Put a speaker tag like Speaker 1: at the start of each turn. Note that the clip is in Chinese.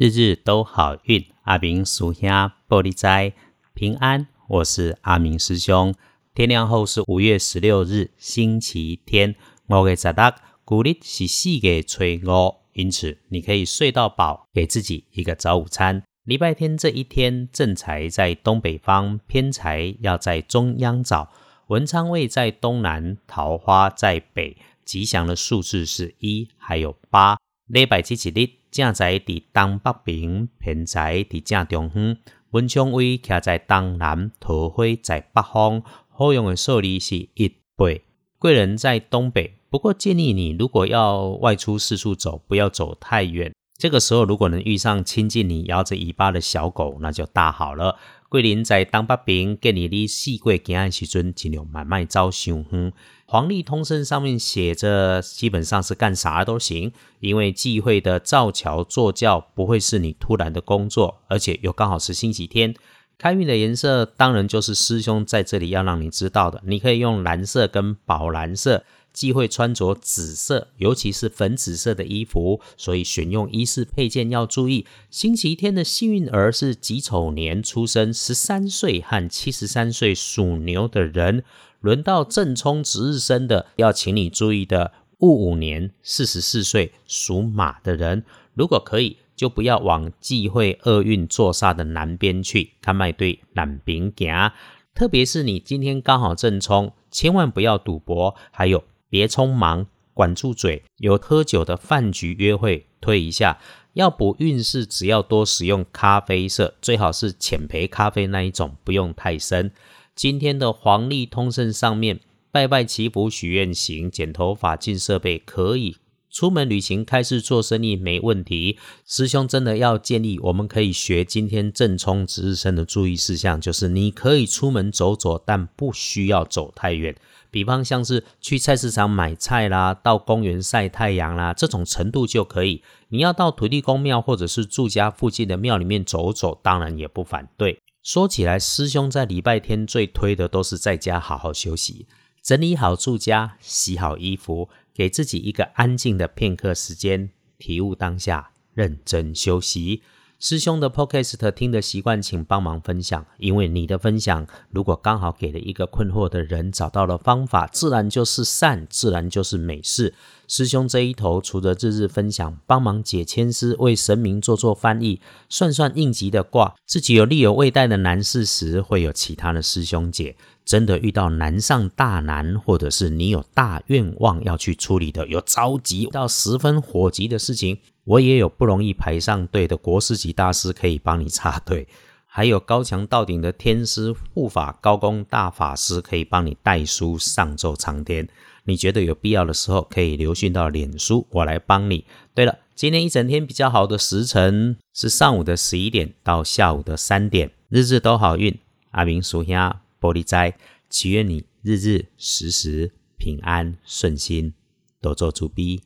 Speaker 1: 日日都好运，阿明属下玻璃斋平安。我是阿明师兄。天亮后是五月十六日，星期天。五月十六，鼓励是四月初五，因此你可以睡到饱，给自己一个早午餐。礼拜天这一天，正财在东北方，偏财要在中央找。文昌位在东南，桃花在北。吉祥的数字是一，还有八。礼拜七日，正在伫东北边，偏在伫正中央。文昌位徛在东南，桃花在北方。好用的数字是一倍。贵人在东北，不过建议你如果要外出四处走，不要走太远。这个时候，如果能遇上亲近你、摇着尾巴的小狗，那就大好了。桂林在东北边，建议你四过行的时阵，尽量买卖招上远。黄历通胜上面写着，基本上是干啥都行，因为忌讳的造桥坐轿不会是你突然的工作，而且又刚好是星期天。开运的颜色当然就是师兄在这里要让你知道的，你可以用蓝色跟宝蓝色。忌讳穿着紫色，尤其是粉紫色的衣服，所以选用衣饰配件要注意。星期天的幸运儿是己丑年出生，十三岁和七十三岁属牛的人。轮到正冲值日生的，要请你注意的戊午年四十四岁属马的人，如果可以，就不要往忌讳厄运坐煞的南边去，他卖对南边行。特别是你今天刚好正冲，千万不要赌博，还有别匆忙，管住嘴。有喝酒的饭局约会，推一下。要补运势，只要多使用咖啡色，最好是浅焙咖啡那一种，不用太深。今天的黄历通胜上面，拜拜祈福许愿行，剪头发进设备可以，出门旅行开市做生意没问题。师兄真的要建议，我们可以学今天正冲值日生的注意事项，就是你可以出门走走，但不需要走太远。比方像是去菜市场买菜啦，到公园晒太阳啦，这种程度就可以。你要到土地公庙或者是住家附近的庙里面走走，当然也不反对。说起来，师兄在礼拜天最推的都是在家好好休息，整理好住家，洗好衣服，给自己一个安静的片刻时间，体悟当下，认真休息。师兄的 podcast 听的习惯，请帮忙分享，因为你的分享，如果刚好给了一个困惑的人找到了方法，自然就是善，自然就是美事。师兄这一头，除了日日分享，帮忙解签诗，为神明做做翻译，算算应急的卦，自己有力有未待的难事时，会有其他的师兄解。真的遇到难上大难，或者是你有大愿望要去处理的，有着急到十分火急的事情。我也有不容易排上队的国师级大师可以帮你插队，还有高墙到顶的天师护法高公大法师可以帮你带书上奏苍天。你觉得有必要的时候，可以留讯到脸书，我来帮你。对了，今天一整天比较好的时辰是上午的十一点到下午的三点，日日都好运。阿明属下玻璃斋，祈愿你日日时时平安顺心，多做主逼。